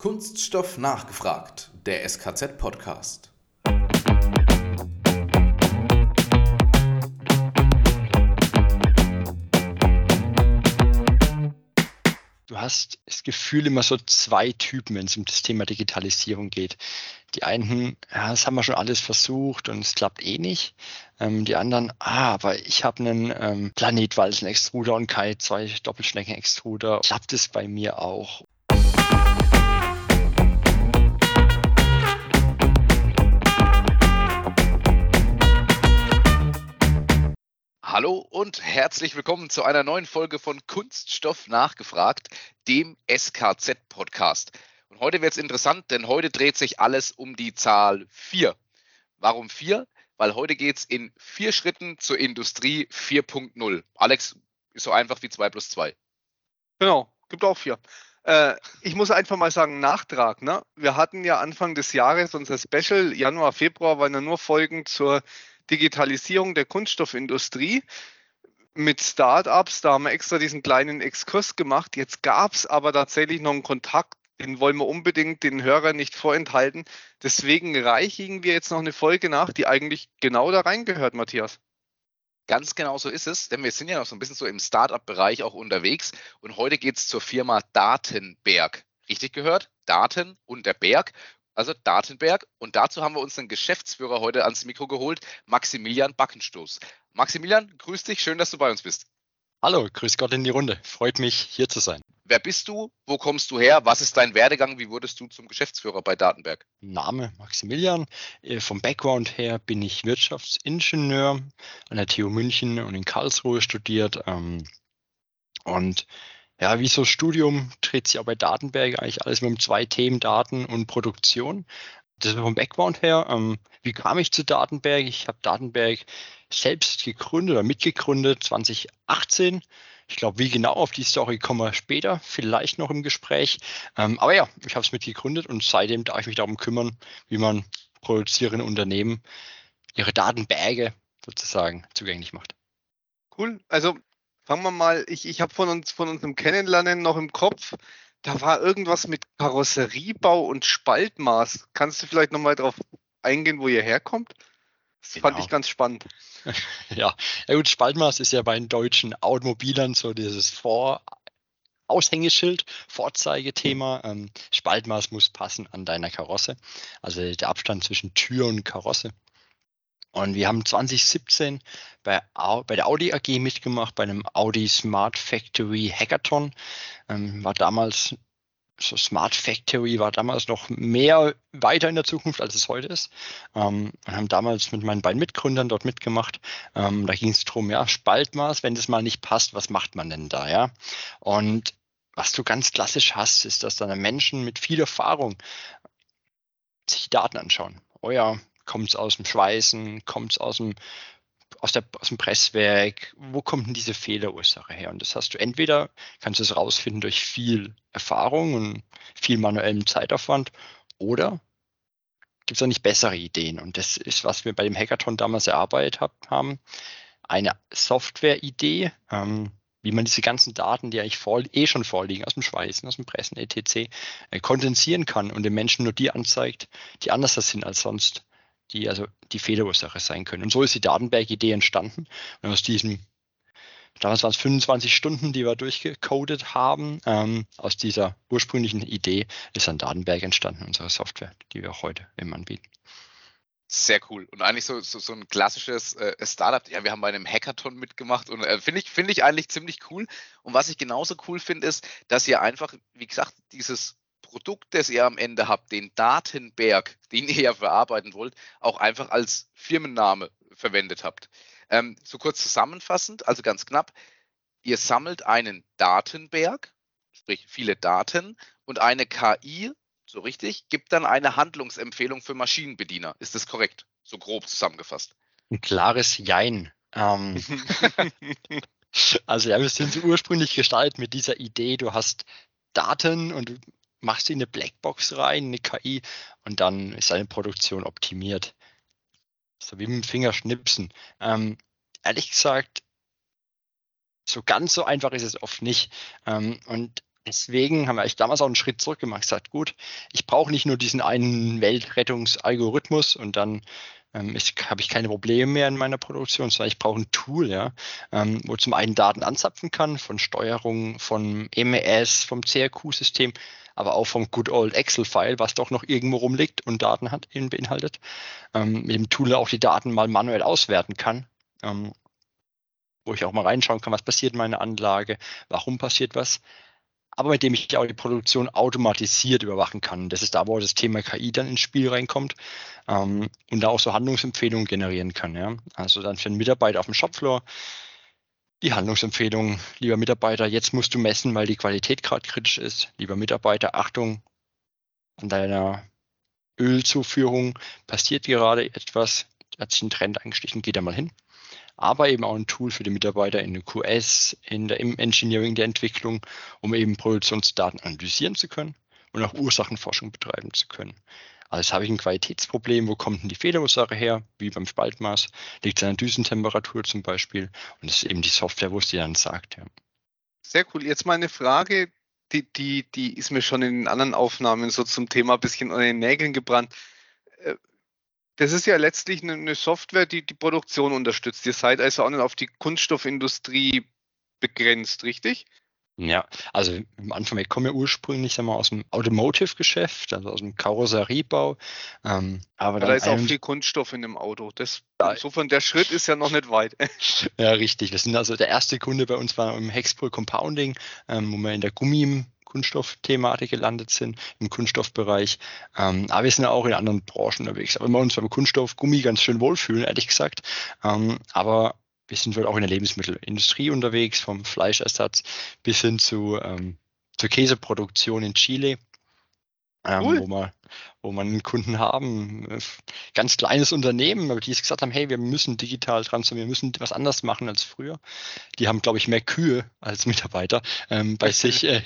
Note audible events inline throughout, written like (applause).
Kunststoff nachgefragt, der SKZ-Podcast. Du hast das Gefühl immer so zwei Typen, wenn es um das Thema Digitalisierung geht. Die einen, ja, das haben wir schon alles versucht und es klappt eh nicht. Ähm, die anderen, ah, aber ich habe einen ähm, Planetwalzen-Extruder und keine zwei Doppelschnecken-Extruder. Klappt es bei mir auch? Hallo und herzlich willkommen zu einer neuen Folge von Kunststoff nachgefragt, dem SKZ-Podcast. Und heute wird es interessant, denn heute dreht sich alles um die Zahl 4. Warum 4? Weil heute geht es in vier Schritten zur Industrie 4.0. Alex, ist so einfach wie 2 plus 2. Genau, gibt auch 4. Äh, ich muss einfach mal sagen, Nachtrag. Ne? Wir hatten ja Anfang des Jahres unser Special, Januar, Februar waren ja nur Folgen zur Digitalisierung der Kunststoffindustrie mit Startups. Da haben wir extra diesen kleinen Exkurs gemacht. Jetzt gab es aber tatsächlich noch einen Kontakt, den wollen wir unbedingt den Hörern nicht vorenthalten. Deswegen reichigen wir jetzt noch eine Folge nach, die eigentlich genau da reingehört, Matthias. Ganz genau so ist es, denn wir sind ja noch so ein bisschen so im Startup-Bereich auch unterwegs und heute geht es zur Firma Datenberg. Richtig gehört? Daten und der Berg also Datenberg. Und dazu haben wir uns einen Geschäftsführer heute ans Mikro geholt, Maximilian Backenstoß. Maximilian, grüß dich, schön, dass du bei uns bist. Hallo, grüß Gott in die Runde. Freut mich, hier zu sein. Wer bist du? Wo kommst du her? Was ist dein Werdegang? Wie wurdest du zum Geschäftsführer bei Datenberg? Name Maximilian. Äh, vom Background her bin ich Wirtschaftsingenieur an der TU München und in Karlsruhe studiert. Ähm, und ja, wie so Studium dreht sich auch bei Datenberg eigentlich alles mit um zwei Themen, Daten und Produktion. Das ist vom Background her. Ähm, wie kam ich zu Datenberg? Ich habe Datenberg selbst gegründet oder mitgegründet 2018. Ich glaube, wie genau auf die Story kommen wir später, vielleicht noch im Gespräch. Ähm, aber ja, ich habe es mitgegründet und seitdem darf ich mich darum kümmern, wie man produzierende Unternehmen ihre Datenberge sozusagen zugänglich macht. Cool. Also fangen wir mal, ich, ich habe von uns, von unserem Kennenlernen noch im Kopf, da war irgendwas mit Karosseriebau und Spaltmaß. Kannst du vielleicht nochmal darauf eingehen, wo ihr herkommt? Das genau. fand ich ganz spannend. (laughs) ja. ja, gut, Spaltmaß ist ja bei den deutschen Automobilern so dieses Vor- Aushängeschild, Vorzeigethema. Ähm, Spaltmaß muss passen an deiner Karosse. Also der Abstand zwischen Tür und Karosse. Und wir haben 2017 bei, bei der Audi AG mitgemacht, bei einem Audi Smart Factory Hackathon. Ähm, war damals, so Smart Factory war damals noch mehr weiter in der Zukunft, als es heute ist. Ähm, und haben damals mit meinen beiden Mitgründern dort mitgemacht. Ähm, da ging es darum, ja, Spaltmaß, wenn das mal nicht passt, was macht man denn da, ja? Und was du ganz klassisch hast, ist, dass dann Menschen mit viel Erfahrung sich Daten anschauen. Oh ja, Kommt es aus dem Schweißen? Kommt es aus dem, aus, der, aus dem Presswerk? Wo kommt denn diese Fehlerursache her? Und das hast du entweder, kannst du es rausfinden durch viel Erfahrung und viel manuellem Zeitaufwand oder gibt es auch nicht bessere Ideen? Und das ist, was wir bei dem Hackathon damals erarbeitet hab, haben. Eine Software-Idee, ähm, wie man diese ganzen Daten, die eigentlich vor, eh schon vorliegen, aus dem Schweißen, aus dem Pressen, etc., äh, kondensieren kann und den Menschen nur die anzeigt, die anders sind als sonst die also die Fehlerursache sein können. Und so ist die Datenberg-Idee entstanden. Und aus diesem, damals waren es 25 Stunden, die wir durchgecodet haben, ähm, aus dieser ursprünglichen Idee ist ein Datenberg entstanden, unsere Software, die wir auch heute eben anbieten. Sehr cool. Und eigentlich so, so, so ein klassisches äh, Startup. Ja, wir haben bei einem Hackathon mitgemacht und äh, finde ich, finde ich eigentlich ziemlich cool. Und was ich genauso cool finde, ist, dass ihr einfach, wie gesagt, dieses Produkt, das ihr am Ende habt, den Datenberg, (laughs) den ihr ja verarbeiten wollt, auch einfach als Firmenname verwendet habt. Ähm, so kurz zusammenfassend, also ganz knapp, ihr sammelt einen Datenberg, sprich viele Daten, und eine KI, so richtig, gibt dann eine Handlungsempfehlung für Maschinenbediener. Ist das korrekt? So grob zusammengefasst. Ein klares Jein. Ähm, (laughs) (laughs) also ja, wir sind ursprünglich gestaltet mit dieser Idee, du hast Daten und du machst sie in eine Blackbox rein, eine KI, und dann ist deine Produktion optimiert. So wie mit dem Fingerschnipsen. Ähm, ehrlich gesagt, so ganz so einfach ist es oft nicht. Ähm, und deswegen haben wir eigentlich damals auch einen Schritt zurück gemacht, gesagt, gut, ich brauche nicht nur diesen einen Weltrettungsalgorithmus und dann ähm, habe ich keine Probleme mehr in meiner Produktion, sondern ich brauche ein Tool, ja, ähm, wo zum einen Daten anzapfen kann, von Steuerung, von MES, vom CRQ-System, aber auch vom Good Old Excel-File, was doch noch irgendwo rumliegt und Daten hat, beinhaltet. Ähm, mit dem Tool auch die Daten mal manuell auswerten kann. Ähm, wo ich auch mal reinschauen kann, was passiert in meiner Anlage, warum passiert was aber mit dem ich auch die Produktion automatisiert überwachen kann. Das ist da, wo das Thema KI dann ins Spiel reinkommt ähm, und da auch so Handlungsempfehlungen generieren kann. Ja? Also dann für einen Mitarbeiter auf dem Shopfloor die Handlungsempfehlung, lieber Mitarbeiter, jetzt musst du messen, weil die Qualität gerade kritisch ist. Lieber Mitarbeiter, Achtung, an deiner Ölzuführung passiert gerade etwas, hat sich ein Trend eingestichen, geht da mal hin aber eben auch ein Tool für die Mitarbeiter in der QS, in der, im Engineering, der Entwicklung, um eben Produktionsdaten analysieren zu können und auch Ursachenforschung betreiben zu können. Also habe ich ein Qualitätsproblem, wo kommt denn die Fehlerursache her, wie beim Spaltmaß, liegt es an der Düsentemperatur zum Beispiel und das ist eben die Software, wo es dir dann sagt. Ja. Sehr cool. Jetzt mal eine Frage, die, die, die ist mir schon in den anderen Aufnahmen so zum Thema ein bisschen an den Nägeln gebrannt. Äh, das ist ja letztlich eine Software, die die Produktion unterstützt. Ihr seid also auch nicht auf die Kunststoffindustrie begrenzt, richtig? Ja, also am Anfang, ich komme ja ursprünglich sag mal, aus dem Automotive-Geschäft, also aus dem Karosseriebau. Ähm, aber da ist auch viel Kunststoff in dem Auto. Das, insofern, der Schritt ist ja noch nicht weit. (laughs) ja, richtig. Das sind also der erste Kunde bei uns war im Hexpol Compounding, ähm, wo wir in der Gummi Kunststoffthematik gelandet sind, im Kunststoffbereich. Ähm, aber wir sind auch in anderen Branchen unterwegs. Aber wir uns beim Kunststoff, Gummi ganz schön wohlfühlen, ehrlich gesagt. Ähm, aber wir sind wohl auch in der Lebensmittelindustrie unterwegs, vom Fleischersatz bis hin zu ähm, zur Käseproduktion in Chile ähm, cool. wo, wir, wo wir einen Kunden haben, äh, ganz kleines Unternehmen, aber die gesagt haben, hey, wir müssen digital transformieren, wir müssen was anders machen als früher. Die haben, glaube ich, mehr Kühe als Mitarbeiter ähm, bei (laughs) sich äh,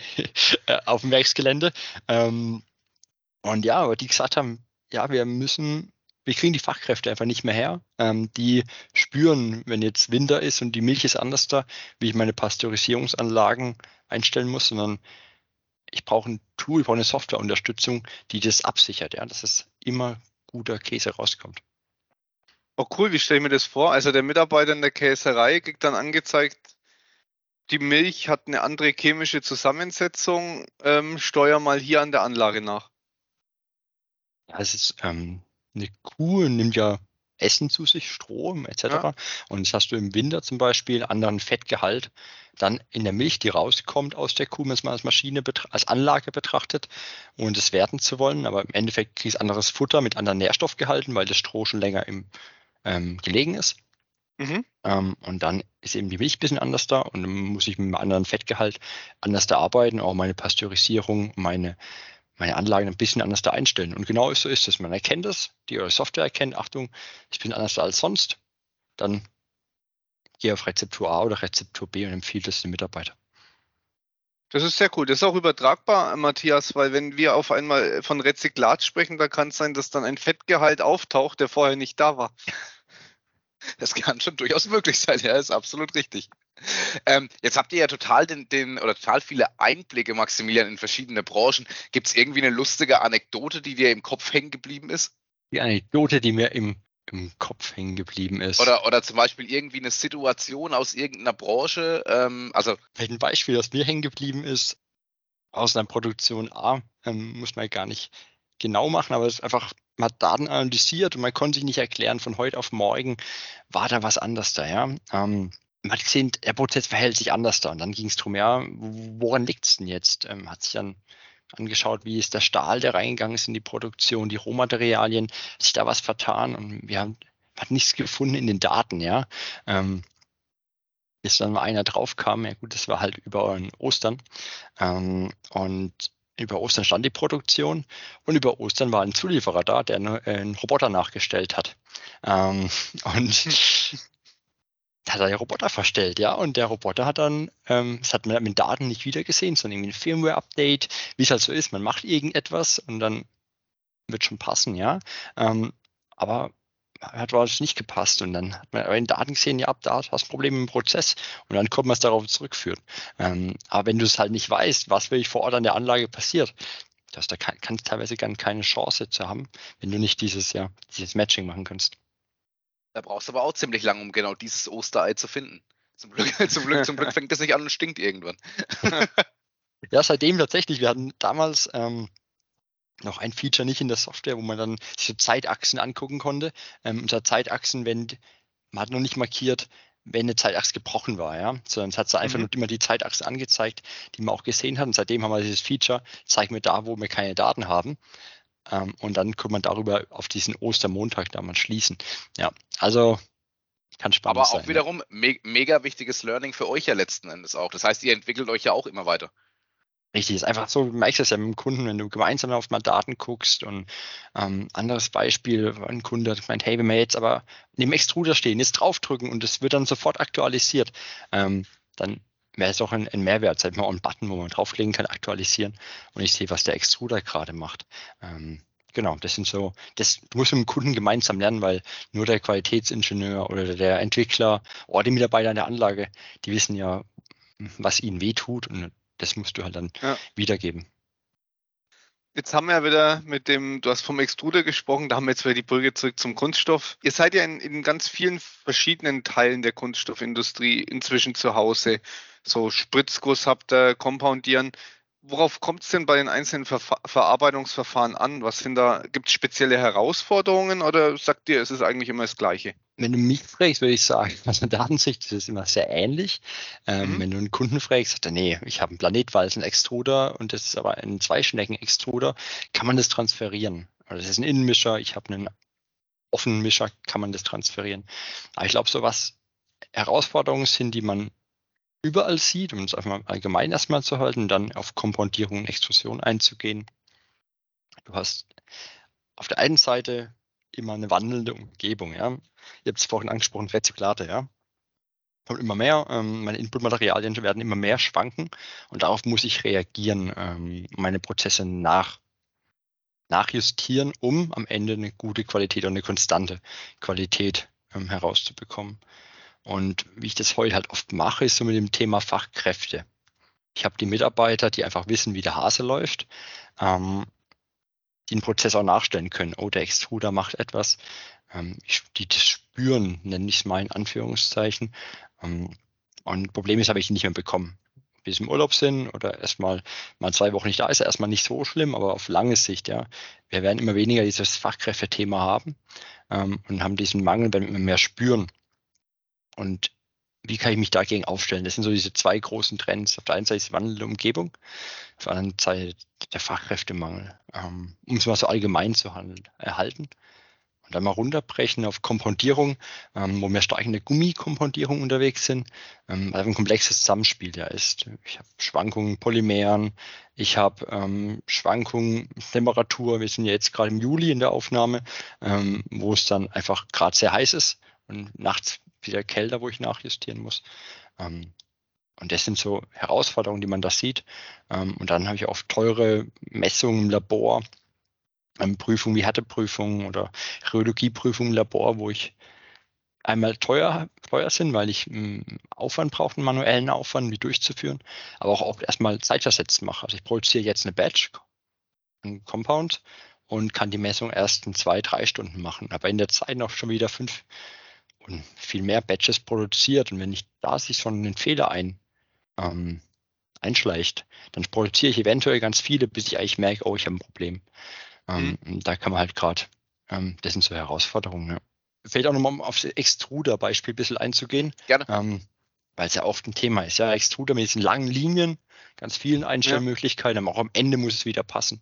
äh, auf dem Werksgelände. Ähm, und ja, aber die gesagt haben, ja, wir müssen, wir kriegen die Fachkräfte einfach nicht mehr her. Ähm, die spüren, wenn jetzt Winter ist und die Milch ist anders da, wie ich meine Pasteurisierungsanlagen einstellen muss, sondern ich brauche ein Tool, ich brauche eine Softwareunterstützung, die das absichert, ja, dass es immer guter Käse rauskommt. Oh cool, wie stelle ich mir das vor? Also der Mitarbeiter in der Käserei kriegt dann angezeigt, die Milch hat eine andere chemische Zusammensetzung, ähm, steuer mal hier an der Anlage nach. Ja, es ist ähm, eine Kuh nimmt ja Essen zu sich, Strom etc. Ja. Und das hast du im Winter zum Beispiel anderen Fettgehalt dann in der Milch, die rauskommt aus der Kuh, wenn man als Maschine, als Anlage betrachtet und es werten zu wollen. Aber im Endeffekt kriegst du anderes Futter mit anderen Nährstoffgehalten, weil das Stroh schon länger im ähm, gelegen ist. Mhm. Ähm, und dann ist eben die Milch ein bisschen anders da und dann muss ich mit einem anderen Fettgehalt anders da arbeiten, auch meine Pasteurisierung, meine meine Anlagen ein bisschen anders da einstellen. Und genau so ist es. Man erkennt es, die eure Software erkennt, Achtung, ich bin anders als sonst. Dann gehe auf Rezeptur A oder Rezeptur B und empfiehlt es dem Mitarbeiter. Das ist sehr cool. Das ist auch übertragbar, Matthias, weil wenn wir auf einmal von Rezyklat sprechen, da kann es sein, dass dann ein Fettgehalt auftaucht, der vorher nicht da war. Das kann schon durchaus möglich sein, ja, ist absolut richtig. Ähm, jetzt habt ihr ja total den, den oder total viele Einblicke, Maximilian, in verschiedene Branchen. Gibt es irgendwie eine lustige Anekdote, die dir im Kopf hängen geblieben ist? Die Anekdote, die mir im, im Kopf hängen geblieben ist. Oder, oder zum Beispiel irgendwie eine Situation aus irgendeiner Branche. Ähm, also ein Beispiel, das mir hängen geblieben ist, aus einer Produktion A, ähm, muss man gar nicht genau machen, aber es ist einfach, man hat Daten analysiert und man konnte sich nicht erklären, von heute auf morgen war da was anders da, ja. Ähm, man hat gesehen, der Prozess verhält sich anders da. Und dann ging es darum, ja, woran liegt es denn jetzt? Ähm, hat sich dann angeschaut, wie ist der Stahl, der reingegangen ist in die Produktion, die Rohmaterialien, hat sich da was vertan und wir haben hat nichts gefunden in den Daten, ja. Ähm, bis dann mal einer drauf kam, ja gut, das war halt über Ostern. Ähm, und über Ostern stand die Produktion und über Ostern war ein Zulieferer da, der einen Roboter nachgestellt hat. Ähm, (laughs) und hat er ja Roboter verstellt, ja, und der Roboter hat dann, ähm, das hat man mit Daten nicht wieder gesehen, sondern irgendwie ein Firmware-Update, wie es halt so ist, man macht irgendetwas und dann wird schon passen, ja. Ähm, aber hat was nicht gepasst und dann hat man in Daten gesehen, ja, da hast du Probleme im Prozess und dann kommt man es darauf zurückführen. Ähm, aber wenn du es halt nicht weißt, was wirklich vor Ort an der Anlage passiert, du hast da kann, kannst teilweise gar keine Chance zu haben, wenn du nicht dieses, ja, dieses Matching machen kannst. Da brauchst du aber auch ziemlich lang, um genau dieses Osterei zu finden. Zum Glück, (laughs) zum Glück, zum Glück (laughs) fängt das nicht an und stinkt irgendwann. (laughs) ja, seitdem tatsächlich. Wir hatten damals ähm, noch ein Feature nicht in der Software, wo man dann so Zeitachsen angucken konnte. Ähm, unter Zeitachsen, wenn man hat noch nicht markiert, wenn eine Zeitachse gebrochen war, ja, sondern es hat so einfach mhm. nur immer die Zeitachse angezeigt, die man auch gesehen hat. Und seitdem haben wir dieses Feature, zeig mir da, wo wir keine Daten haben. Ähm, und dann kann man darüber auf diesen Ostermontag damals schließen. Ja, also kann spannend Aber sein. auch wiederum ja. me mega wichtiges Learning für euch ja letzten Endes auch. Das heißt, ihr entwickelt euch ja auch immer weiter. Richtig, ist einfach so, du merkst das ja mit dem Kunden, wenn du gemeinsam auf mal Daten guckst und ähm, anderes Beispiel, ein Kunde hat gemeint, hey, wenn wir jetzt aber neben Extruder stehen, jetzt draufdrücken und es wird dann sofort aktualisiert, ähm, dann wäre es auch ein, ein Mehrwert, sag mal, ein Button, wo man draufklicken kann, aktualisieren und ich sehe, was der Extruder gerade macht. Ähm, genau, das sind so, das du musst mit dem Kunden gemeinsam lernen, weil nur der Qualitätsingenieur oder der Entwickler oder die Mitarbeiter in der Anlage, die wissen ja, was ihnen wehtut und das musst du halt dann ja. wiedergeben. Jetzt haben wir ja wieder mit dem, du hast vom Extruder gesprochen, da haben wir jetzt wieder die Brücke zurück zum Kunststoff. Ihr seid ja in, in ganz vielen verschiedenen Teilen der Kunststoffindustrie inzwischen zu Hause. So Spritzguss habt ihr, Compoundieren. Worauf kommt es denn bei den einzelnen Ver Verarbeitungsverfahren an? Was sind da, gibt es spezielle Herausforderungen oder sagt ihr, es ist eigentlich immer das Gleiche? Wenn du mich fragst, würde ich sagen, (laughs) aus der Datensicht ist es immer sehr ähnlich. Ähm, mhm. Wenn du einen Kunden fragst, sagt er, nee, ich habe einen Planetwalzen-Extruder und das ist aber ein Zweischnecken-Extruder, kann man das transferieren? Oder das ist ein Innenmischer, ich habe einen offenen Mischer, kann man das transferieren? Aber ich glaube, so was Herausforderungen sind, die man überall sieht, um es einfach allgemein erstmal zu halten, dann auf Kompoundierung und Extrusion einzugehen. Du hast auf der einen Seite immer eine wandelnde Umgebung, ja. Ihr habt es vorhin angesprochen, Rezyklate, ja. Kommt immer mehr, ähm, meine Inputmaterialien werden immer mehr schwanken und darauf muss ich reagieren, ähm, meine Prozesse nach, nachjustieren, um am Ende eine gute Qualität und eine konstante Qualität ähm, herauszubekommen. Und wie ich das heute halt oft mache, ist so mit dem Thema Fachkräfte. Ich habe die Mitarbeiter, die einfach wissen, wie der Hase läuft, ähm, die den Prozess auch nachstellen können. Oh, der Extruder macht etwas. Ähm, die das spüren, nenne ich es mal in Anführungszeichen. Ähm, und Problem ist, habe ich nicht mehr bekommen. Bis im Urlaub sind oder erstmal mal zwei Wochen nicht da ist, erstmal nicht so schlimm, aber auf lange Sicht, ja. Wir werden immer weniger dieses Fachkräftethema haben ähm, und haben diesen Mangel, wenn wir mehr spüren. Und wie kann ich mich dagegen aufstellen? Das sind so diese zwei großen Trends. Auf der einen Seite ist wandelnde Umgebung, auf der anderen Seite der Fachkräftemangel, ähm, um es mal so allgemein zu handeln, erhalten. Und dann mal runterbrechen auf Kompoundierung, ähm, wo wir stark in der Gummikompondierung unterwegs sind, ähm, weil ein komplexes Zusammenspiel ja ist. Ich habe Schwankungen Polymeren, ich habe Schwankungen Temperatur, wir sind ja jetzt gerade im Juli in der Aufnahme, wo es dann einfach gerade sehr heiß ist und nachts wieder kälter, wo ich nachjustieren muss. Ähm, und das sind so Herausforderungen, die man da sieht. Ähm, und dann habe ich oft teure Messungen im Labor, ähm, Prüfungen wie Härteprüfungen oder Rheologieprüfungen im Labor, wo ich einmal teuer, teuer sind, weil ich einen hm, Aufwand brauche, einen manuellen Aufwand, die durchzuführen, aber auch, auch erstmal zeitversetzt mache. Also ich produziere jetzt eine Batch, ein Compound und kann die Messung erst in zwei, drei Stunden machen, aber in der Zeit noch schon wieder fünf, und viel mehr Batches produziert. Und wenn ich da sich schon einen Fehler ein, ähm, einschleicht, dann produziere ich eventuell ganz viele, bis ich eigentlich merke, oh, ich habe ein Problem. Ähm, mhm. Da kann man halt gerade, ähm, das sind so Herausforderungen. Ja. Fällt auch nochmal um auf das Extruder-Beispiel ein bisschen einzugehen. Gerne. Ähm, weil es ja oft ein Thema ist. Ja, Extruder mit diesen langen Linien, ganz vielen Einstellmöglichkeiten, aber auch am Ende muss es wieder passen.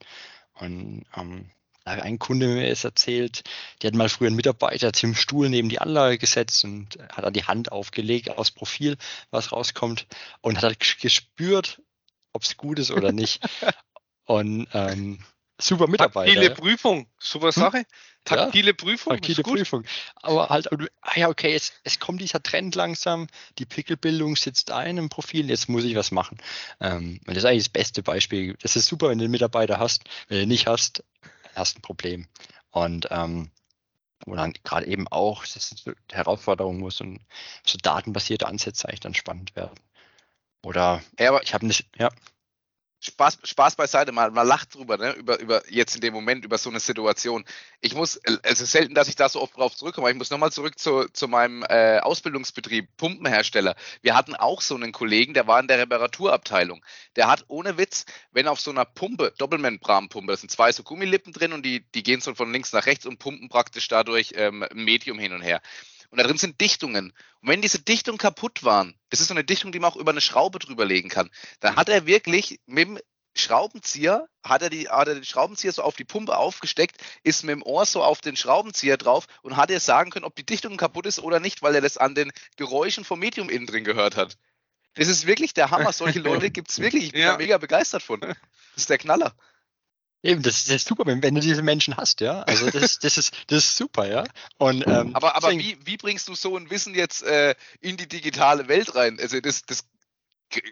Und ähm, ein Kunde mir ist erzählt, die hat mal früher einen Mitarbeiter zum Stuhl neben die Anlage gesetzt und hat dann die Hand aufgelegt aus Profil, was rauskommt und hat halt gespürt, ob es gut ist oder nicht. (laughs) und ähm, super Mitarbeiter. Taktile Prüfung, super hm? Sache. Taktile ja, Prüfung. Taktile Prüfung. Aber halt, ah ja, okay, jetzt, es kommt dieser Trend langsam, die Pickelbildung sitzt ein im Profil, jetzt muss ich was machen. Ähm, und das ist eigentlich das beste Beispiel. Das ist super, wenn du einen Mitarbeiter hast. Wenn du nicht hast, hast ein Problem. Und ähm, wo dann gerade eben auch, das ist eine Herausforderung, wo so, so datenbasierte Ansätze eigentlich dann spannend werden. Oder Ja, aber ich habe nicht, ja, Spaß, Spaß beiseite, mal, man lacht drüber, ne? über, über jetzt in dem Moment, über so eine Situation. Ich muss, äh, es ist selten, dass ich da so oft drauf zurückkomme, aber ich muss nochmal zurück zu, zu meinem äh, Ausbildungsbetrieb, Pumpenhersteller. Wir hatten auch so einen Kollegen, der war in der Reparaturabteilung. Der hat ohne Witz, wenn auf so einer Pumpe, Doppelmembranpumpe, da sind zwei so Gummilippen drin und die, die gehen so von links nach rechts und pumpen praktisch dadurch ähm, Medium hin und her. Und da drin sind Dichtungen. Und wenn diese Dichtungen kaputt waren, das ist so eine Dichtung, die man auch über eine Schraube drüber legen kann, dann hat er wirklich mit dem Schraubenzieher, hat er, die, hat er den Schraubenzieher so auf die Pumpe aufgesteckt, ist mit dem Ohr so auf den Schraubenzieher drauf und hat er sagen können, ob die Dichtung kaputt ist oder nicht, weil er das an den Geräuschen vom Medium innen drin gehört hat. Das ist wirklich der Hammer. Solche (laughs) Leute gibt es wirklich. Ich bin Ja. da mega begeistert von. Das ist der Knaller. Eben, das, das ist super, wenn, wenn du diese Menschen hast, ja. Also das, das ist, das ist super, ja. Und (laughs) ähm, Aber, aber deswegen- wie, wie bringst du so ein Wissen jetzt äh, in die digitale Welt rein? Also das, das ge-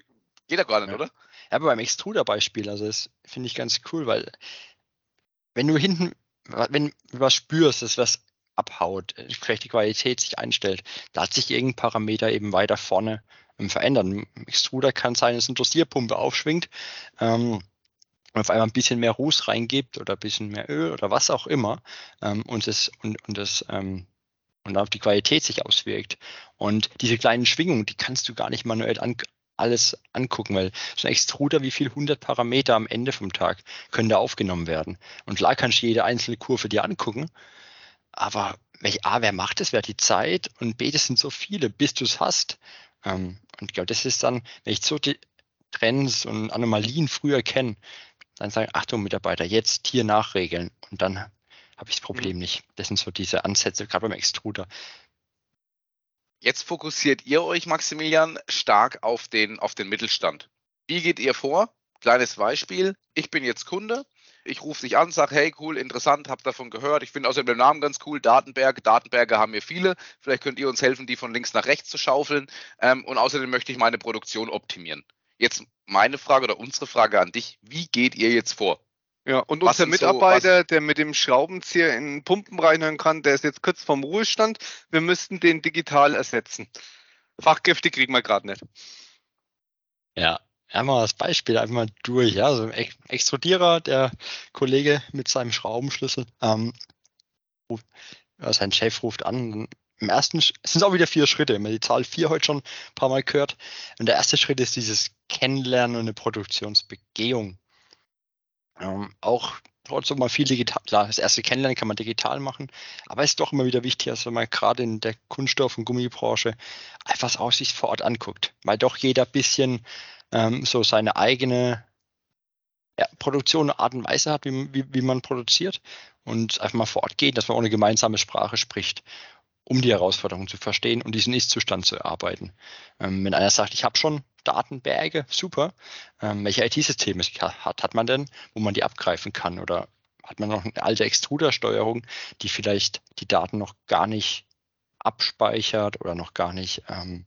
geht ja gar nicht, Ja. oder? Ja, aber beim Extruder-Beispiel, also das finde ich ganz cool, weil wenn du hinten, wenn du was spürst, dass was abhaut, äh, vielleicht die Qualität sich einstellt, da hat sich irgendein Parameter eben weiter vorne ähm, verändern. Extruder kann sein, dass eine Dosierpumpe aufschwingt ähm, und auf einmal ein bisschen mehr Ruß reingibt oder ein bisschen mehr Öl oder was auch immer ähm, und das und, und das ähm, und auf die Qualität sich auswirkt. Und diese kleinen Schwingungen, die kannst du gar nicht manuell an, alles angucken, weil so ein Extruder, wie viel 100 Parameter am Ende vom Tag können da aufgenommen werden. Und klar kannst du jede einzelne Kurve dir angucken, aber welch, A, wer macht es, wer hat die Zeit und B, das sind so viele, bis du es hast. Ähm, und ich glaube, das ist dann, wenn ich so die Trends und Anomalien früher kenne, dann sagen, Achtung Mitarbeiter, jetzt hier nachregeln und dann habe ich das Problem nicht. Das sind so diese Ansätze, gerade beim Extruder. Jetzt fokussiert ihr euch, Maximilian, stark auf den, auf den Mittelstand. Wie geht ihr vor? Kleines Beispiel. Ich bin jetzt Kunde. Ich rufe dich an, sage, hey, cool, interessant, hab davon gehört. Ich finde außerdem den Namen ganz cool. Datenberge. Datenberge haben wir viele. Vielleicht könnt ihr uns helfen, die von links nach rechts zu schaufeln. Ähm, und außerdem möchte ich meine Produktion optimieren. Jetzt meine Frage oder unsere Frage an dich. Wie geht ihr jetzt vor? Ja, und Was unser sind so- Mitarbeiter, der mit dem Schraubenzieher in Pumpen reinhören kann, der ist jetzt kurz vorm Ruhestand. Wir müssten den digital ersetzen. Fachkräfte kriegen wir gerade nicht. Ja, einmal das Beispiel einfach mal durch. Ja, so ein Ex- Extrudierer, der Kollege mit seinem Schraubenschlüssel, ähm, sein Chef ruft an. Im ersten, es sind auch wieder vier Schritte. Wir haben die Zahl vier heute schon ein paar Mal gehört. Und der erste Schritt ist dieses Kennenlernen und eine Produktionsbegehung. Ähm, auch trotzdem mal viel digital. Klar, das erste Kennenlernen kann man digital machen, aber es ist doch immer wieder wichtig, dass man gerade in der Kunststoff- und Gummibranche einfach das Aussicht vor Ort anguckt, weil doch jeder bisschen ähm, so seine eigene ja, Produktion, Art und Weise hat, wie, wie, wie man produziert und einfach mal vor Ort geht, dass man auch eine gemeinsame Sprache spricht, um die Herausforderungen zu verstehen und diesen Ist-Zustand zu erarbeiten. Ähm, wenn einer sagt, ich habe schon Datenberge, super, ähm, welche IT-Systeme hat, hat man denn, wo man die abgreifen kann oder hat man noch eine alte Extrudersteuerung, die vielleicht die Daten noch gar nicht abspeichert oder noch gar nicht ähm,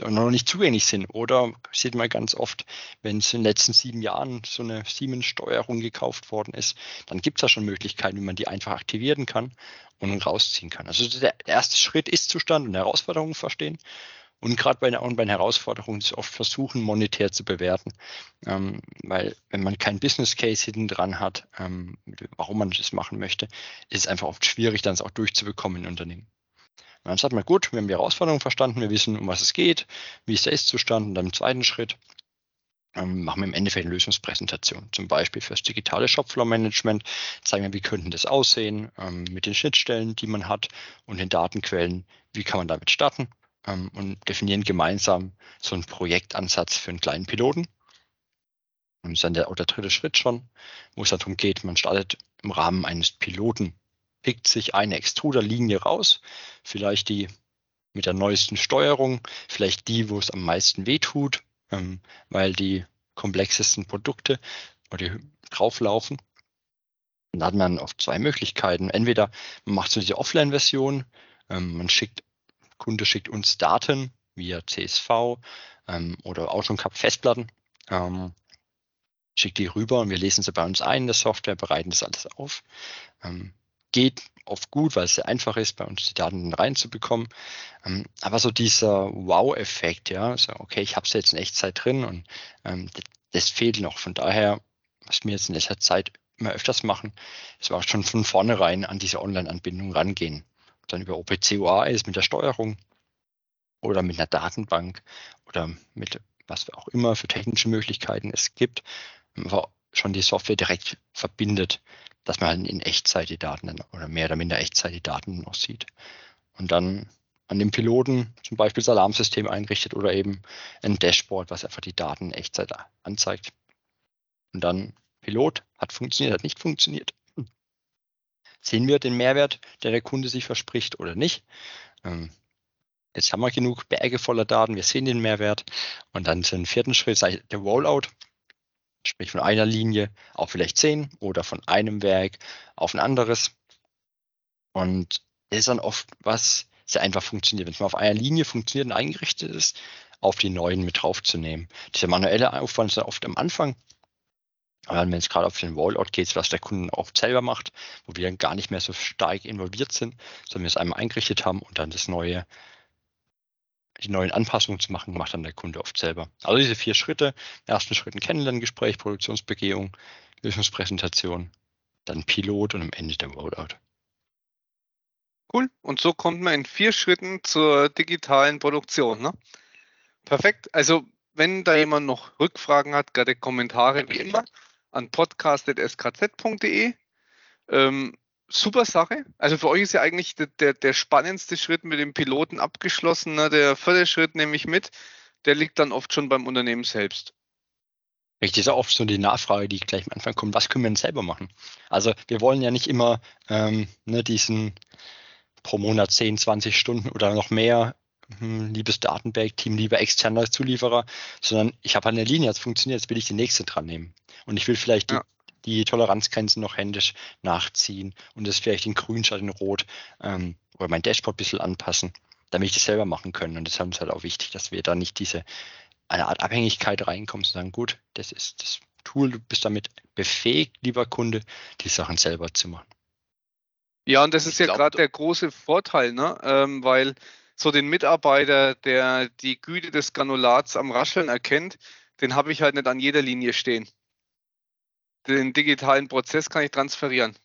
noch nicht zugänglich sind. Oder sieht man ganz oft, wenn es in den letzten sieben Jahren so eine Siemens-Steuerung gekauft worden ist, dann gibt es da schon Möglichkeiten, wie man die einfach aktivieren kann und rausziehen kann. Also der erste Schritt ist Zustand und Herausforderungen verstehen. Und gerade bei, bei den Herausforderungen ist oft versuchen, monetär zu bewerten. Ähm, weil wenn man keinen Business Case hinten dran hat, ähm, warum man das machen möchte, ist es einfach oft schwierig, dann es auch durchzubekommen in Unternehmen. Und dann sagt man, gut, wir haben die Herausforderung verstanden, wir wissen, um was es geht, wie ist der Ist-Zustand. Und dann im zweiten Schritt ähm, machen wir im Endeffekt eine Lösungspräsentation. Zum Beispiel fürs digitale Shopfloor-Management zeigen wir, wie könnten das aussehen ähm, mit den Schnittstellen, die man hat und den Datenquellen, wie kann man damit starten ähm, und definieren gemeinsam so einen Projektansatz für einen kleinen Piloten. Und das ist dann der, der dritte Schritt schon, wo es darum geht, man startet im Rahmen eines Piloten pickt sich eine Extruderlinie raus, vielleicht die mit der neuesten Steuerung, vielleicht die, wo es am meisten wehtut, ähm, weil die komplexesten Produkte oder drauflaufen. Und da hat man oft zwei Möglichkeiten. Entweder man macht so diese Offline-Version, ähm, man schickt, Kunde schickt uns Daten via CSV ähm, oder AutoCAD Festplatten, ähm, schickt die rüber und wir lesen sie bei uns ein in der Software, bereiten das alles auf. Ähm, geht oft gut, weil es sehr einfach ist, bei uns die Daten reinzubekommen. Ähm, aber so dieser Wow-Effekt, ja, so, okay, ich habe es jetzt in Echtzeit drin und ähm, das, fehlt noch. Von daher, was wir jetzt in letzter Zeit immer öfters machen, ist auch schon von vornherein an diese Online-Anbindung rangehen. Dann über OPC-UA ist mit der Steuerung oder mit einer Datenbank oder mit was auch immer für technische Möglichkeiten es gibt, aber schon die Software direkt verbindet, dass man halt in Echtzeit die Daten dann, oder mehr oder minder Echtzeit die Daten noch sieht. Und dann an dem Piloten zum Beispiel das Alarmsystem einrichtet oder eben ein Dashboard, was einfach die Daten in Echtzeit anzeigt. Und dann Pilot hat funktioniert, hat nicht funktioniert. Sehen wir den Mehrwert, der der Kunde sich verspricht oder nicht? Ähm, jetzt haben wir genug Berge voller Daten, wir sehen den Mehrwert. Und dann zum vierten Schritt der Rollout sprich von einer Linie auf vielleicht zehn oder von einem Werk auf ein anderes. Und das ist dann oft was sehr einfach funktioniert. Wenn es mal auf einer Linie funktioniert und eingerichtet ist, auf die neuen mit draufzunehmen. Dieser manuelle Aufwand ist dann oft am Anfang. Wenn es gerade auf den Rollout geht, was der Kunde oft selber macht, wo wir dann gar nicht mehr so stark involviert sind, sondern wir es einmal eingerichtet haben und dann das neue die neuen Anpassungen zu machen, macht dann der Kunde oft selber. Also diese vier Schritte, ersten Schritt ein Kennenlerngespräch, Produktionsbegehung, Lösungspräsentation, dann Pilot und am Ende der Rollout. Cool. Und so kommt man in vier Schritten zur digitalen Produktion. Ne? Perfekt. Also wenn da jemand noch Rückfragen hat, gerade Kommentare wie immer an podcast.skz.de. Ähm, super Sache. Also für euch ist ja eigentlich der, der, der spannendste Schritt mit dem Piloten abgeschlossen. Ne? Der vierte Schritt nehme ich mit. Der liegt dann oft schon beim Unternehmen selbst. Richtig, ist ja oft so die Nachfrage, die gleich am Anfang kommt, was können wir denn selber machen? Also wir wollen ja nicht immer ähm, ne, diesen pro Monat 10, 20 Stunden oder noch mehr, hm, liebes Datenbank-Team, lieber externer Zulieferer, sondern ich habe eine Linie, das funktioniert, jetzt will ich die nächste dran nehmen. Und ich will vielleicht die, ja die Toleranzgrenzen noch händisch nachziehen und das vielleicht in grün statt in rot ähm, oder mein Dashboard ein bisschen anpassen, damit ich das selber machen können. Und deshalb ist halt auch wichtig, dass wir da nicht diese eine Art Abhängigkeit reinkommen, sagen, gut, das ist das Tool, du bist damit befähigt, lieber Kunde, die Sachen selber zu machen. Ja, und das ist ich ja gerade der große Vorteil, ne? Ähm, weil so den Mitarbeiter, der die Güte des Granulats am Rascheln erkennt, den habe ich halt nicht an jeder Linie stehen den digitalen Prozess kann ich transferieren.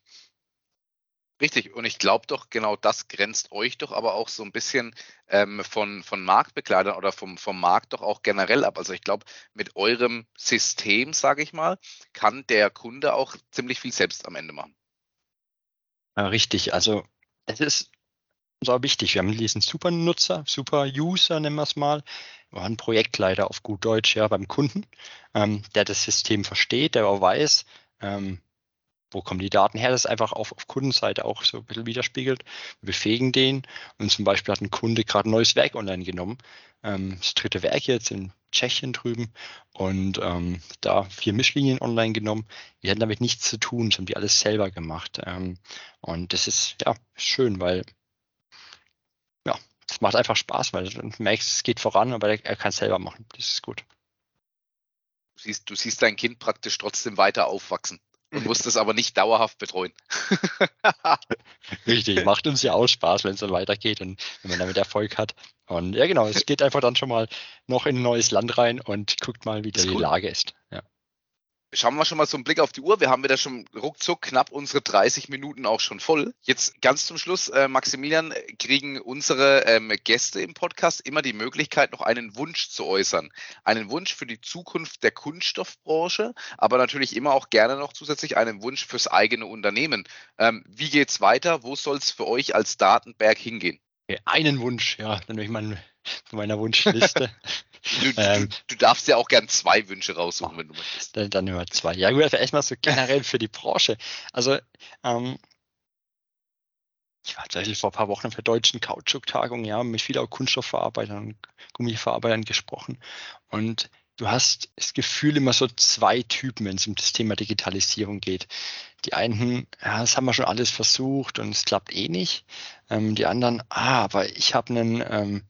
Richtig, und ich glaube doch, genau das grenzt euch doch aber auch so ein bisschen ähm, von, von Marktbegleitern oder vom, vom Markt doch auch generell ab. Also ich glaube, mit eurem System, sage ich mal, kann der Kunde auch ziemlich viel selbst am Ende machen. Ja, richtig, also es ist so wichtig. Wir haben diesen Super-Nutzer, Super-User nennen wir es mal, war ein Projektleiter auf gut Deutsch, ja, beim Kunden, ähm, der das System versteht, der auch weiß, ähm, wo kommen die Daten her, das einfach auf, auf Kundenseite auch so ein bisschen widerspiegelt. Wir befähigen den und zum Beispiel hat ein Kunde gerade ein neues Werk online genommen, ähm, das dritte Werk jetzt in Tschechien drüben und ähm, da vier Mischlinien online genommen. Wir hatten damit nichts zu tun, das haben die alles selber gemacht. Ähm, und das ist ja schön, weil es macht einfach Spaß, weil du merkst, es geht voran, aber er kann es selber machen. Das ist gut. Du siehst, du siehst dein Kind praktisch trotzdem weiter aufwachsen und musst es aber nicht dauerhaft betreuen. (laughs) Richtig, macht uns ja auch Spaß, wenn es dann weitergeht und wenn man damit Erfolg hat. Und ja, genau, es geht einfach dann schon mal noch in ein neues Land rein und guckt mal, wie die Lage ist. Ja schauen wir schon mal so einen Blick auf die Uhr. Wir haben wieder schon ruckzuck knapp unsere 30 Minuten auch schon voll. Jetzt ganz zum Schluss, äh, Maximilian, kriegen unsere ähm, Gäste im Podcast immer die Möglichkeit, noch einen Wunsch zu äußern. Einen Wunsch für die Zukunft der Kunststoffbranche, aber natürlich immer auch gerne noch zusätzlich einen Wunsch fürs eigene Unternehmen. Ähm, wie geht's weiter? Wo soll es für euch als Datenberg hingehen? Einen Wunsch, ja, dann ich mein, von meiner Wunschliste. (laughs) Du, ähm, du, darfst ja auch gern zwei Wünsche raussuchen, wenn du möchtest. Dann, dann nur zwei. Ja, gut, also erstmal so generell für die Branche. Also, ähm, ich war tatsächlich vor ein paar Wochen auf der deutschen Kautschuk-Tagung, ja, mit vielen Kunststoffverarbeitern, Gummiverarbeitern gesprochen. Und du hast das Gefühl immer so zwei Typen, wenn es um das Thema Digitalisierung geht. Die einen, ja, das haben wir schon alles versucht und es klappt eh nicht. Ähm, die anderen, ah, aber ich habe einen ähm,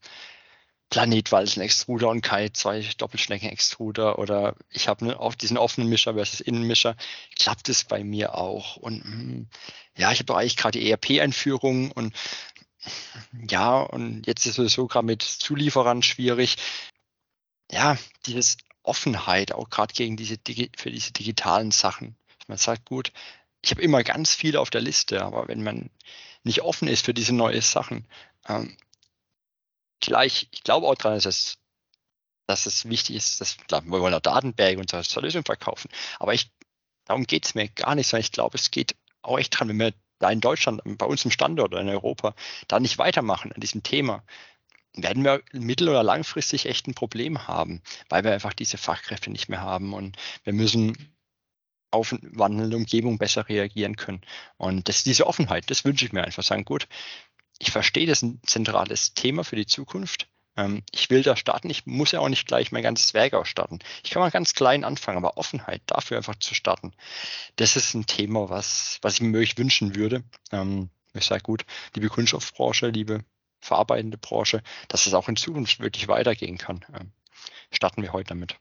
Planetwalzen-Extruder und keine zwei Doppelschnecken-Extruder oder ich habe ne, auf diesen offenen Mischer versus Innenmischer, klappt es bei mir auch. Und hm, ja, ich habe eigentlich gerade die ERP-Einführung und ja, und jetzt ist es so gerade mit Zulieferern schwierig. Ja, diese Offenheit, auch gerade gegen diese für diese digitalen Sachen. Man sagt, gut, ich habe immer ganz viel auf der Liste, aber wenn man nicht offen ist für diese neuen Sachen, ähm, gleich, ich glaube auch daran, dass es, dass es wichtig ist, dass wir wollen auch Datenberge und so Lösung verkaufen. Aber ich, darum geht es mir gar nicht, sondern ich glaube, es geht auch echt dran, wenn wir da in Deutschland, bei uns im Standort oder in Europa, da nicht weitermachen an diesem Thema, werden wir mittel- oder langfristig echt ein Problem haben, weil wir einfach diese Fachkräfte nicht mehr haben und wir müssen auf wandelnde Umgebung besser reagieren können. Und das, diese Offenheit, das wünsche ich mir einfach. Sagen, gut, ich verstehe, das ist ein zentrales Thema für die Zukunft. Ähm, ich will da starten. Ich muss ja auch nicht gleich mein ganzes Werk ausstarten. Ich kann mal ganz klein anfangen, aber Offenheit dafür einfach zu starten, das ist ein Thema, was, was ich mir wirklich wünschen würde. Ähm, ich sage gut, liebe Kunststoffbranche, liebe verarbeitende Branche, dass es auch in Zukunft wirklich weitergehen kann. Ähm, starten wir heute damit.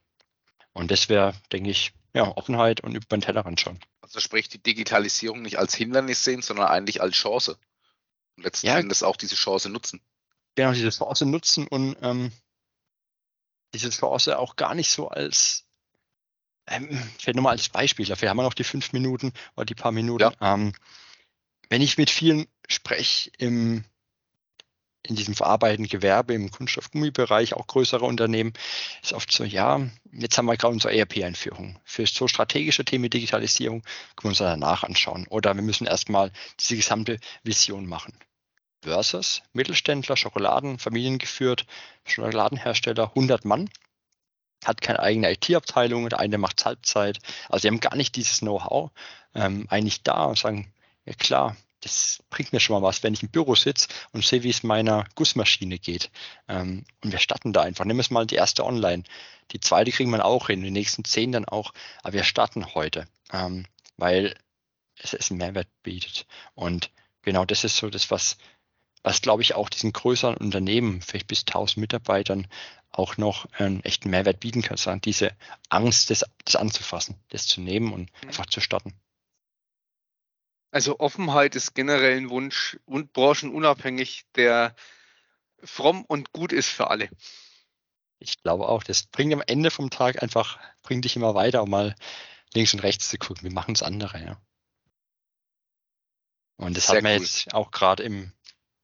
Und das wäre, denke ich, ja, Offenheit und über den Tellerrand schauen. Also sprich die Digitalisierung nicht als Hindernis sehen, sondern eigentlich als Chance. Und letzten ja, Endes auch diese Chance nutzen. Genau, diese Chance nutzen und ähm, diese Chance auch gar nicht so als, ähm, vielleicht nochmal als Beispiel, dafür haben wir noch die fünf Minuten oder die paar Minuten. Ja. Ähm, wenn ich mit vielen spreche im in diesem verarbeitenden Gewerbe, im Kunststoffgummibereich, auch größere Unternehmen, ist oft so, ja, jetzt haben wir gerade unsere ERP-Einführung. Für so strategische Themen Digitalisierung können wir uns danach anschauen. Oder wir müssen erstmal diese gesamte Vision machen. Versus Mittelständler, Schokoladen, familiengeführt, Schokoladenhersteller, 100 Mann, hat keine eigene IT-Abteilung, der eine macht Halbzeit. Also sie haben gar nicht dieses Know-how ähm, eigentlich da und sagen, ja klar, das bringt mir schon mal was, wenn ich im Büro sitze und sehe, wie es meiner Gussmaschine geht. Ähm, und wir starten da einfach. Nehmen wir es mal die erste online. Die zweite kriegen wir auch hin, die nächsten zehn dann auch. Aber wir starten heute, ähm, weil es einen Mehrwert bietet. Und genau das ist so das, was, was glaube ich auch diesen größeren Unternehmen, vielleicht bis 1000 Mitarbeitern, auch noch einen echten Mehrwert bieten kann. Sagen, diese Angst, das, das anzufassen, das zu nehmen und mhm. einfach zu starten. Also Offenheit ist generell ein Wunsch und branchenunabhängig, der fromm und gut ist für alle. Ich glaube auch, das bringt am Ende vom Tag einfach, bringt dich immer weiter, um mal links und rechts zu gucken. Wir machen es andere, ja. Und das Sehr hat man cool. jetzt auch gerade im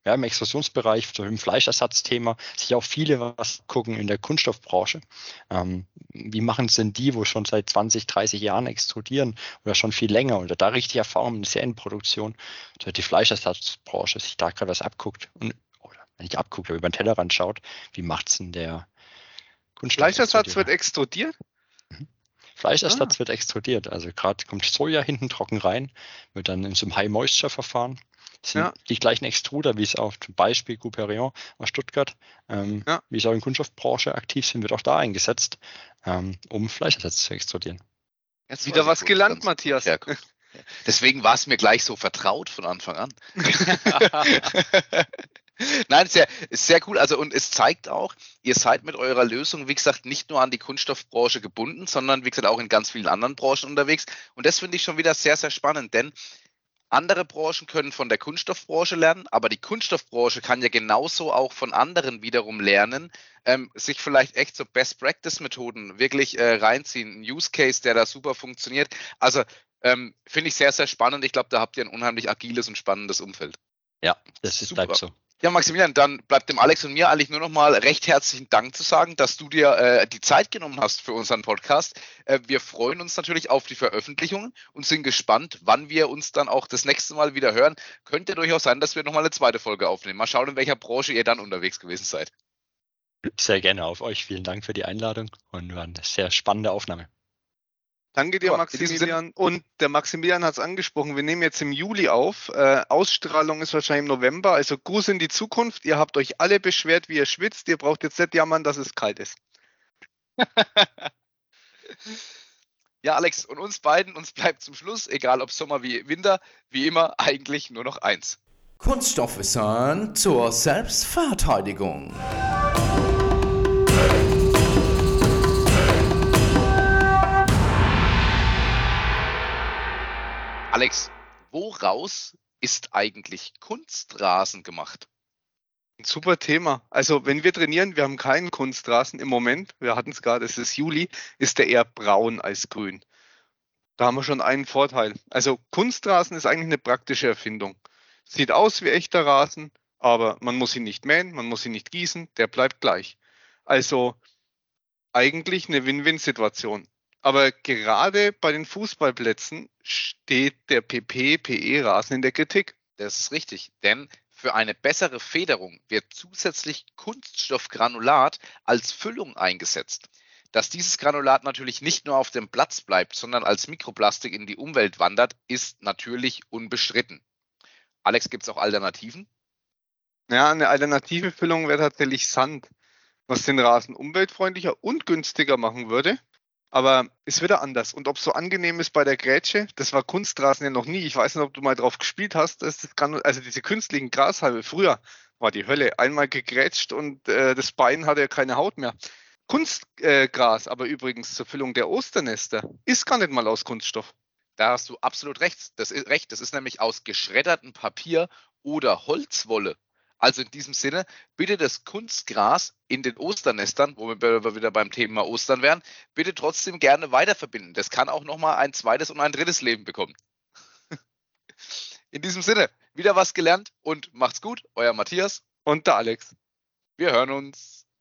ja, im Extrusionsbereich, so im Fleischersatzthema, sich auch viele was gucken in der Kunststoffbranche. Ähm, wie machen es denn die, wo schon seit 20, 30 Jahren extrudieren oder schon viel länger oder da richtig Erfahrung in Serienproduktion, also die Fleischersatzbranche sich da gerade was abguckt und oder nicht abguckt, aber über den Tellerrand schaut, wie macht es denn der Kunststoff? Fleischersatz wird extrudiert? Mhm. Fleischersatz ah. wird extrudiert. Also gerade kommt Soja hinten trocken rein, wird dann in so einem High-Moisture-Verfahren ja. die gleichen Extruder, wie es auch zum Beispiel Couperion aus Stuttgart, ähm, ja. wie es auch in Kunststoffbranche aktiv sind, wird auch da eingesetzt, ähm, um Fleischersatz zu extrudieren. Jetzt wieder was gelernt, Matthias. Ja, (laughs) Deswegen war es mir gleich so vertraut von Anfang an. (laughs) Nein, sehr, sehr cool. Also, und es zeigt auch, ihr seid mit eurer Lösung, wie gesagt, nicht nur an die Kunststoffbranche gebunden, sondern, wie gesagt, auch in ganz vielen anderen Branchen unterwegs. Und das finde ich schon wieder sehr, sehr spannend, denn andere Branchen können von der Kunststoffbranche lernen, aber die Kunststoffbranche kann ja genauso auch von anderen wiederum lernen, ähm, sich vielleicht echt so Best-Practice-Methoden wirklich äh, reinziehen. Ein Use Case, der da super funktioniert. Also ähm, finde ich sehr, sehr spannend. Ich glaube, da habt ihr ein unheimlich agiles und spannendes Umfeld. Ja, das ist, bleibt so. Ja, Maximilian, dann bleibt dem Alex und mir eigentlich nur noch mal recht herzlichen Dank zu sagen, dass du dir äh, die Zeit genommen hast für unseren Podcast. Äh, wir freuen uns natürlich auf die Veröffentlichung und sind gespannt, wann wir uns dann auch das nächste Mal wieder hören. Könnte durchaus sein, dass wir noch mal eine zweite Folge aufnehmen. Mal schauen, in welcher Branche ihr dann unterwegs gewesen seid. Sehr gerne auf euch. Vielen Dank für die Einladung und war eine sehr spannende Aufnahme. Danke dir, Maximilian. Und der Maximilian hat es angesprochen, wir nehmen jetzt im Juli auf. Äh, Ausstrahlung ist wahrscheinlich im November. Also Gruß in die Zukunft. Ihr habt euch alle beschwert, wie ihr schwitzt. Ihr braucht jetzt nicht jammern, dass es kalt ist. (laughs) ja, Alex, und uns beiden, uns bleibt zum Schluss, egal ob Sommer wie Winter, wie immer eigentlich nur noch eins. Kunststoffwissern zur Selbstverteidigung. Alex, Woraus ist eigentlich Kunstrasen gemacht? Ein super Thema. Also wenn wir trainieren, wir haben keinen Kunstrasen im Moment, wir hatten es gerade, es ist Juli, ist der eher braun als grün. Da haben wir schon einen Vorteil. Also Kunstrasen ist eigentlich eine praktische Erfindung. Sieht aus wie echter Rasen, aber man muss ihn nicht mähen, man muss ihn nicht gießen, der bleibt gleich. Also eigentlich eine Win-Win-Situation. Aber gerade bei den Fußballplätzen steht der PP-PE-Rasen in der Kritik. Das ist richtig, denn für eine bessere Federung wird zusätzlich Kunststoffgranulat als Füllung eingesetzt. Dass dieses Granulat natürlich nicht nur auf dem Platz bleibt, sondern als Mikroplastik in die Umwelt wandert, ist natürlich unbestritten. Alex, gibt es auch Alternativen? Ja, eine alternative Füllung wäre tatsächlich Sand, was den Rasen umweltfreundlicher und günstiger machen würde. Aber ist wieder anders. Und ob es so angenehm ist bei der Grätsche, das war Kunstrasen ja noch nie. Ich weiß nicht, ob du mal drauf gespielt hast. Das also diese künstlichen Grashalme früher war die Hölle. Einmal gegrätscht und äh, das Bein hatte ja keine Haut mehr. Kunstgras, äh, aber übrigens zur Füllung der Osternester, ist gar nicht mal aus Kunststoff. Da hast du absolut recht. Das ist recht. Das ist nämlich aus geschreddertem Papier oder Holzwolle. Also in diesem Sinne, bitte das Kunstgras in den Osternestern, womit wir wieder beim Thema Ostern wären, bitte trotzdem gerne weiterverbinden. Das kann auch nochmal ein zweites und ein drittes Leben bekommen. (laughs) In diesem Sinne, wieder was gelernt und macht's gut. Euer Matthias und der Alex. Wir hören uns.